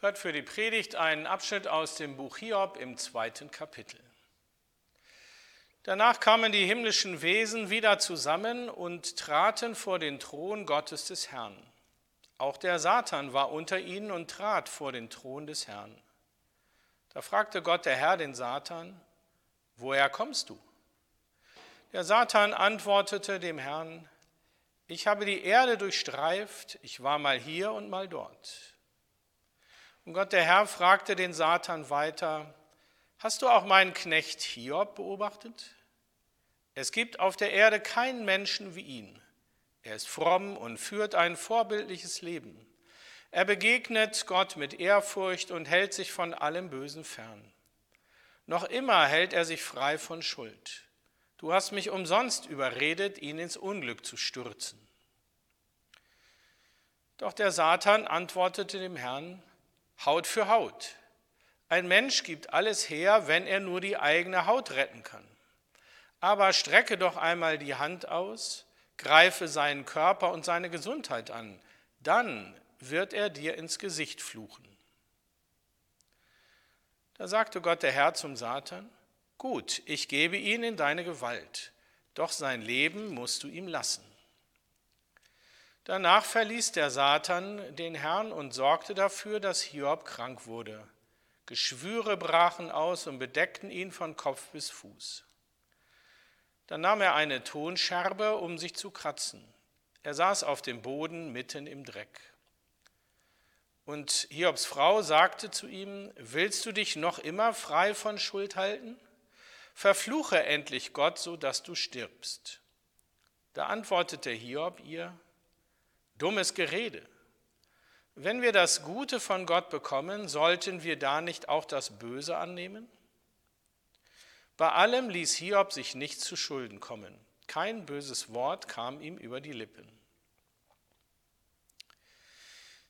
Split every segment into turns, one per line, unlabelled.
Hört für die Predigt einen Abschnitt aus dem Buch Hiob im zweiten Kapitel. Danach kamen die himmlischen Wesen wieder zusammen und traten vor den Thron Gottes des Herrn. Auch der Satan war unter ihnen und trat vor den Thron des Herrn. Da fragte Gott der Herr den Satan, woher kommst du? Der Satan antwortete dem Herrn, ich habe die Erde durchstreift, ich war mal hier und mal dort. Und Gott der Herr fragte den Satan weiter, hast du auch meinen Knecht Hiob beobachtet? Es gibt auf der Erde keinen Menschen wie ihn. Er ist fromm und führt ein vorbildliches Leben. Er begegnet Gott mit Ehrfurcht und hält sich von allem Bösen fern. Noch immer hält er sich frei von Schuld. Du hast mich umsonst überredet, ihn ins Unglück zu stürzen. Doch der Satan antwortete dem Herrn, Haut für Haut. Ein Mensch gibt alles her, wenn er nur die eigene Haut retten kann. Aber strecke doch einmal die Hand aus, greife seinen Körper und seine Gesundheit an, dann wird er dir ins Gesicht fluchen. Da sagte Gott der Herr zum Satan, gut, ich gebe ihn in deine Gewalt, doch sein Leben musst du ihm lassen. Danach verließ der Satan den Herrn und sorgte dafür, dass Hiob krank wurde. Geschwüre brachen aus und bedeckten ihn von Kopf bis Fuß. Dann nahm er eine Tonscherbe, um sich zu kratzen. Er saß auf dem Boden mitten im Dreck. Und Hiobs Frau sagte zu ihm, willst du dich noch immer frei von Schuld halten? Verfluche endlich Gott, so dass du stirbst. Da antwortete Hiob ihr, dummes Gerede. Wenn wir das Gute von Gott bekommen, sollten wir da nicht auch das Böse annehmen? Bei allem ließ Hiob sich nicht zu Schulden kommen. Kein böses Wort kam ihm über die Lippen.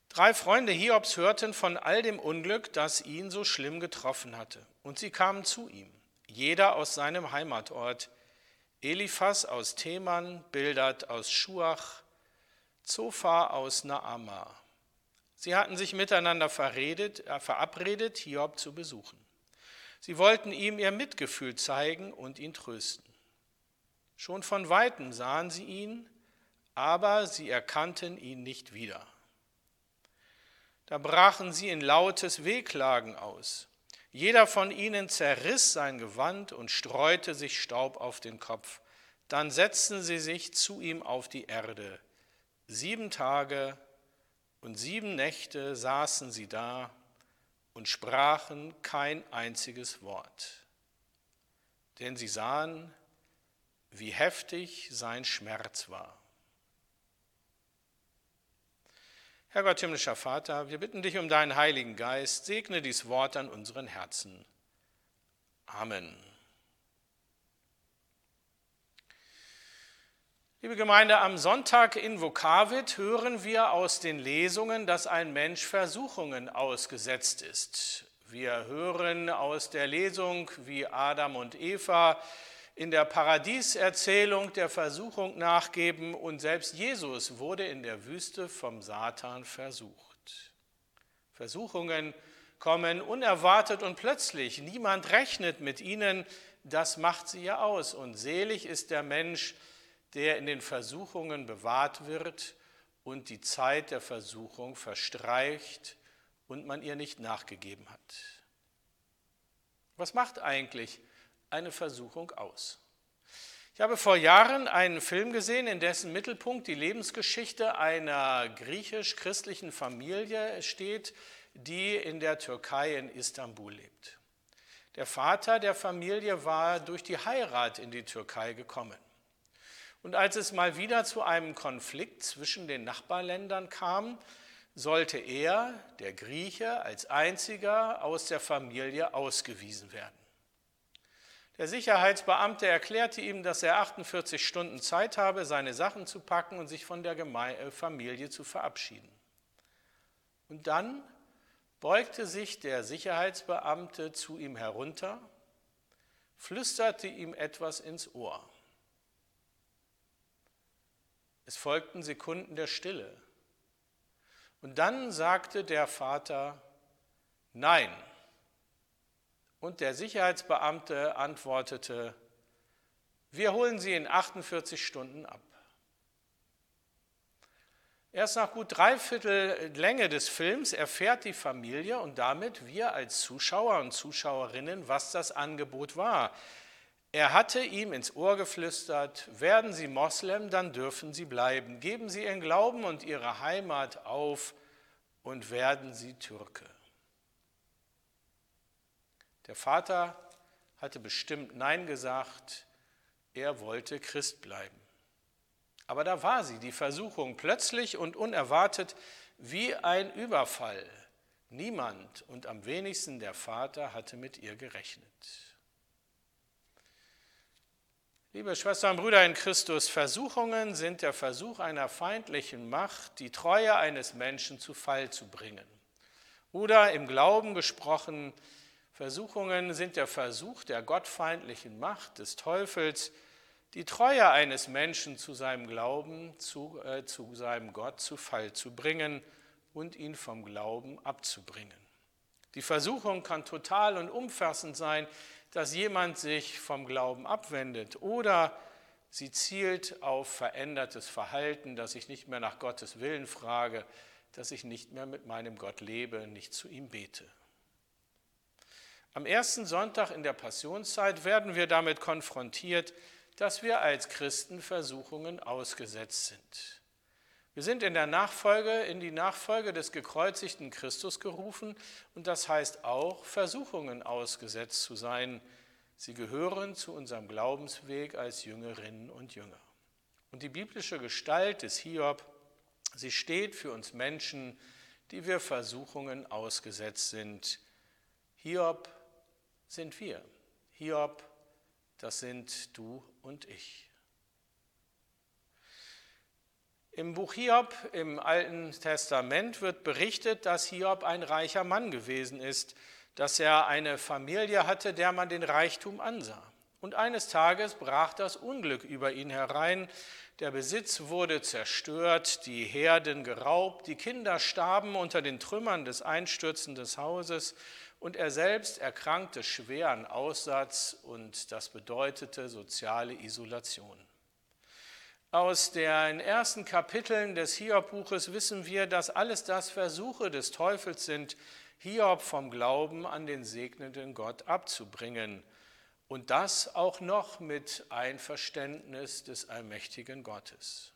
Drei Freunde Hiobs hörten von all dem Unglück, das ihn so schlimm getroffen hatte, und sie kamen zu ihm, jeder aus seinem Heimatort. Eliphas aus Theman, Bildad aus Schuach, Zophar aus Naama. Sie hatten sich miteinander verredet, äh, verabredet, Hiob zu besuchen. Sie wollten ihm ihr Mitgefühl zeigen und ihn trösten. Schon von weitem sahen sie ihn, aber sie erkannten ihn nicht wieder. Da brachen sie in lautes Wehklagen aus. Jeder von ihnen zerriss sein Gewand und streute sich Staub auf den Kopf. Dann setzten sie sich zu ihm auf die Erde. Sieben Tage und sieben Nächte saßen sie da und sprachen kein einziges Wort. Denn sie sahen, wie heftig sein Schmerz war. Herr Gott, himmlischer Vater, wir bitten dich um deinen Heiligen Geist, segne dies Wort an unseren Herzen. Amen. Liebe Gemeinde, am Sonntag in Vokavit hören wir aus den Lesungen, dass ein Mensch Versuchungen ausgesetzt ist. Wir hören aus der Lesung, wie Adam und Eva in der Paradieserzählung der Versuchung nachgeben und selbst Jesus wurde in der Wüste vom Satan versucht. Versuchungen kommen unerwartet und plötzlich. Niemand rechnet mit ihnen. Das macht sie ja aus. Und selig ist der Mensch, der in den Versuchungen bewahrt wird und die Zeit der Versuchung verstreicht und man ihr nicht nachgegeben hat. Was macht eigentlich eine Versuchung aus? Ich habe vor Jahren einen Film gesehen, in dessen Mittelpunkt die Lebensgeschichte einer griechisch-christlichen Familie steht, die in der Türkei in Istanbul lebt. Der Vater der Familie war durch die Heirat in die Türkei gekommen. Und als es mal wieder zu einem Konflikt zwischen den Nachbarländern kam, sollte er, der Grieche, als einziger aus der Familie ausgewiesen werden. Der Sicherheitsbeamte erklärte ihm, dass er 48 Stunden Zeit habe, seine Sachen zu packen und sich von der äh, Familie zu verabschieden. Und dann beugte sich der Sicherheitsbeamte zu ihm herunter, flüsterte ihm etwas ins Ohr. Es folgten Sekunden der Stille. Und dann sagte der Vater, nein. Und der Sicherheitsbeamte antwortete, wir holen Sie in 48 Stunden ab. Erst nach gut dreiviertel Länge des Films erfährt die Familie und damit wir als Zuschauer und Zuschauerinnen, was das Angebot war. Er hatte ihm ins Ohr geflüstert, werden Sie Moslem, dann dürfen Sie bleiben. Geben Sie Ihren Glauben und Ihre Heimat auf und werden Sie Türke. Der Vater hatte bestimmt Nein gesagt, er wollte Christ bleiben. Aber da war sie, die Versuchung, plötzlich und unerwartet wie ein Überfall. Niemand und am wenigsten der Vater hatte mit ihr gerechnet. Liebe Schwestern und Brüder in Christus, Versuchungen sind der Versuch einer feindlichen Macht, die Treue eines Menschen zu Fall zu bringen. Oder im Glauben gesprochen, Versuchungen sind der Versuch der gottfeindlichen Macht des Teufels, die Treue eines Menschen zu seinem Glauben, zu, äh, zu seinem Gott zu Fall zu bringen und ihn vom Glauben abzubringen. Die Versuchung kann total und umfassend sein, dass jemand sich vom Glauben abwendet oder sie zielt auf verändertes Verhalten, dass ich nicht mehr nach Gottes Willen frage, dass ich nicht mehr mit meinem Gott lebe, nicht zu ihm bete. Am ersten Sonntag in der Passionszeit werden wir damit konfrontiert, dass wir als Christen Versuchungen ausgesetzt sind. Wir sind in der Nachfolge, in die Nachfolge des gekreuzigten Christus gerufen und das heißt auch, Versuchungen ausgesetzt zu sein. Sie gehören zu unserem Glaubensweg als Jüngerinnen und Jünger. Und die biblische Gestalt des Hiob, sie steht für uns Menschen, die wir Versuchungen ausgesetzt sind. Hiob sind wir. Hiob das sind du und ich. Im Buch Hiob im Alten Testament wird berichtet, dass Hiob ein reicher Mann gewesen ist, dass er eine Familie hatte, der man den Reichtum ansah. Und eines Tages brach das Unglück über ihn herein, der Besitz wurde zerstört, die Herden geraubt, die Kinder starben unter den Trümmern des einstürzenden Hauses und er selbst erkrankte schwer an Aussatz und das bedeutete soziale Isolation. Aus den ersten Kapiteln des Hiob-Buches wissen wir, dass alles das Versuche des Teufels sind, Hiob vom Glauben an den segnenden Gott abzubringen. Und das auch noch mit Einverständnis des allmächtigen Gottes.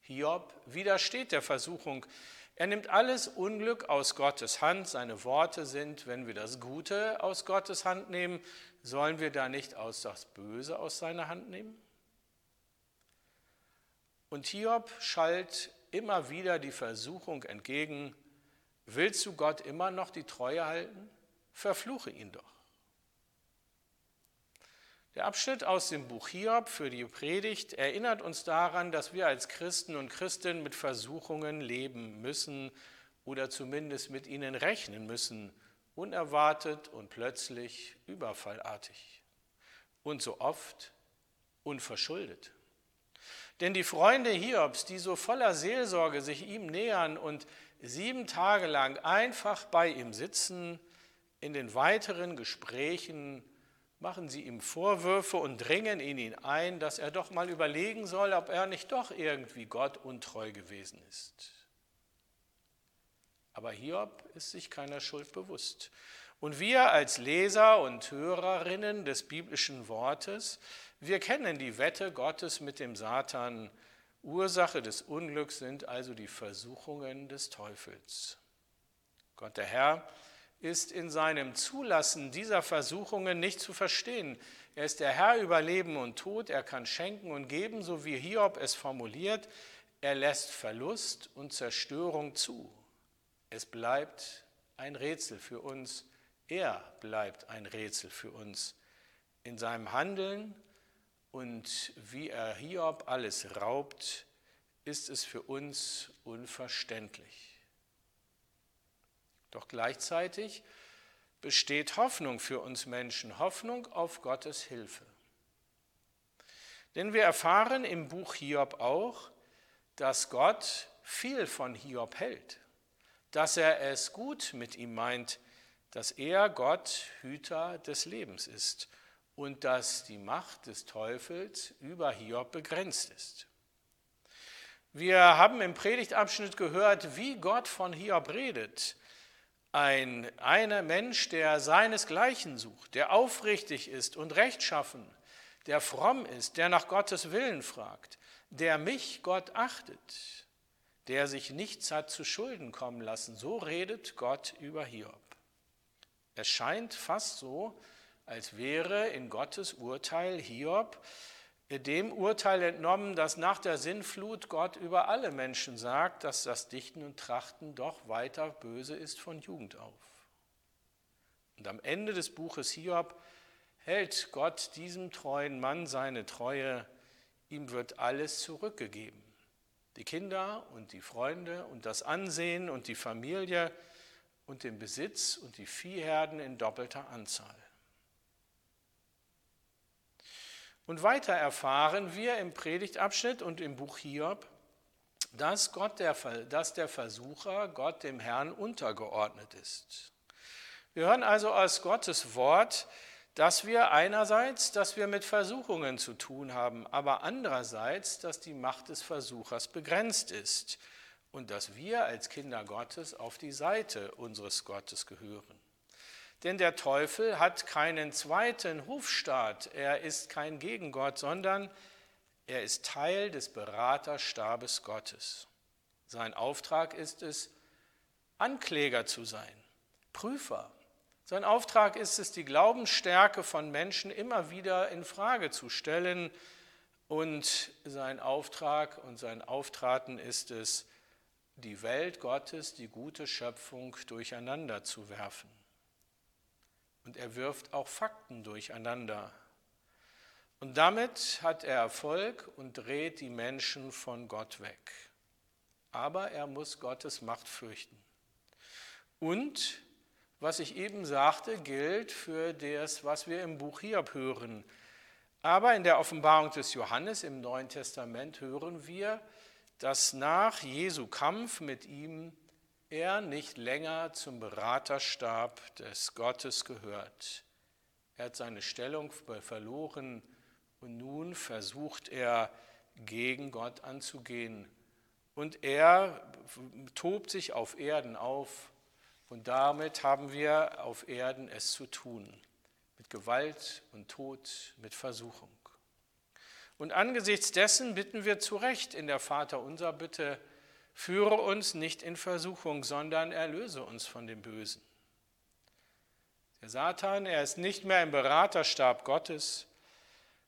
Hiob widersteht der Versuchung, er nimmt alles Unglück aus Gottes Hand. Seine Worte sind, wenn wir das Gute aus Gottes Hand nehmen, sollen wir da nicht aus das Böse aus seiner Hand nehmen? Und Hiob schallt immer wieder die Versuchung entgegen, willst du Gott immer noch die Treue halten? Verfluche ihn doch. Der Abschnitt aus dem Buch Hiob für die Predigt erinnert uns daran, dass wir als Christen und Christinnen mit Versuchungen leben müssen oder zumindest mit ihnen rechnen müssen, unerwartet und plötzlich überfallartig und so oft unverschuldet. Denn die Freunde Hiobs, die so voller Seelsorge sich ihm nähern und sieben Tage lang einfach bei ihm sitzen, in den weiteren Gesprächen machen sie ihm Vorwürfe und dringen in ihn ein, dass er doch mal überlegen soll, ob er nicht doch irgendwie Gott untreu gewesen ist. Aber Hiob ist sich keiner Schuld bewusst. Und wir als Leser und Hörerinnen des biblischen Wortes, wir kennen die Wette Gottes mit dem Satan. Ursache des Unglücks sind also die Versuchungen des Teufels. Gott der Herr ist in seinem Zulassen dieser Versuchungen nicht zu verstehen. Er ist der Herr über Leben und Tod, er kann schenken und geben, so wie Hiob es formuliert. Er lässt Verlust und Zerstörung zu. Es bleibt ein Rätsel für uns. Er bleibt ein Rätsel für uns. in seinem Handeln und wie er Hiob alles raubt, ist es für uns unverständlich. Doch gleichzeitig besteht Hoffnung für uns Menschen, Hoffnung auf Gottes Hilfe. Denn wir erfahren im Buch Hiob auch, dass Gott viel von Hiob hält, dass er es gut mit ihm meint, dass er Gott Hüter des Lebens ist und dass die Macht des Teufels über Hiob begrenzt ist. Wir haben im Predigtabschnitt gehört, wie Gott von Hiob redet. Ein einer Mensch, der seinesgleichen sucht, der aufrichtig ist und rechtschaffen, der fromm ist, der nach Gottes Willen fragt, der mich Gott achtet, der sich nichts hat zu Schulden kommen lassen. So redet Gott über Hiob. Es scheint fast so, als wäre in Gottes Urteil Hiob dem Urteil entnommen, dass nach der Sinnflut Gott über alle Menschen sagt, dass das Dichten und Trachten doch weiter böse ist von Jugend auf. Und am Ende des Buches Hiob hält Gott diesem treuen Mann seine Treue, ihm wird alles zurückgegeben. Die Kinder und die Freunde und das Ansehen und die Familie und den Besitz und die Viehherden in doppelter Anzahl. Und weiter erfahren wir im Predigtabschnitt und im Buch Hiob, dass, Gott der, dass der Versucher Gott dem Herrn untergeordnet ist. Wir hören also aus Gottes Wort, dass wir einerseits, dass wir mit Versuchungen zu tun haben, aber andererseits, dass die Macht des Versuchers begrenzt ist und dass wir als Kinder Gottes auf die Seite unseres Gottes gehören. Denn der Teufel hat keinen zweiten Hofstaat, er ist kein Gegengott, sondern er ist Teil des Beraterstabes Gottes. Sein Auftrag ist es, Ankläger zu sein, Prüfer. Sein Auftrag ist es, die Glaubensstärke von Menschen immer wieder in Frage zu stellen. Und sein Auftrag und sein Auftraten ist es, die Welt Gottes, die gute Schöpfung durcheinander zu werfen. Und er wirft auch Fakten durcheinander. Und damit hat er Erfolg und dreht die Menschen von Gott weg. Aber er muss Gottes Macht fürchten. Und was ich eben sagte, gilt für das, was wir im Buch Hiob hören. Aber in der Offenbarung des Johannes im Neuen Testament hören wir, dass nach Jesu Kampf mit ihm er nicht länger zum Beraterstab des Gottes gehört. Er hat seine Stellung verloren und nun versucht er gegen Gott anzugehen. Und er tobt sich auf Erden auf und damit haben wir auf Erden es zu tun. Mit Gewalt und Tod, mit Versuchung. Und angesichts dessen bitten wir zu Recht in der Vater unser Bitte, Führe uns nicht in Versuchung, sondern erlöse uns von dem Bösen. Der Satan, er ist nicht mehr im Beraterstab Gottes,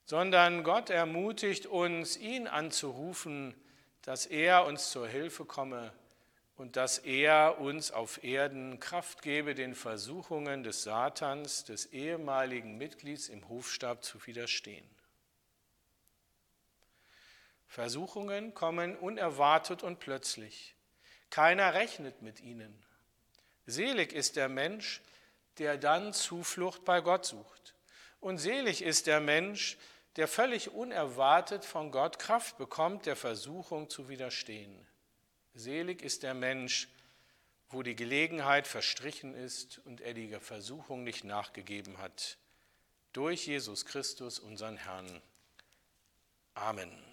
sondern Gott ermutigt uns, ihn anzurufen, dass er uns zur Hilfe komme und dass er uns auf Erden Kraft gebe, den Versuchungen des Satans, des ehemaligen Mitglieds im Hofstab zu widerstehen. Versuchungen kommen unerwartet und plötzlich. Keiner rechnet mit ihnen. Selig ist der Mensch, der dann Zuflucht bei Gott sucht. Und selig ist der Mensch, der völlig unerwartet von Gott Kraft bekommt, der Versuchung zu widerstehen. Selig ist der Mensch, wo die Gelegenheit verstrichen ist und er die Versuchung nicht nachgegeben hat. Durch Jesus Christus, unseren Herrn. Amen.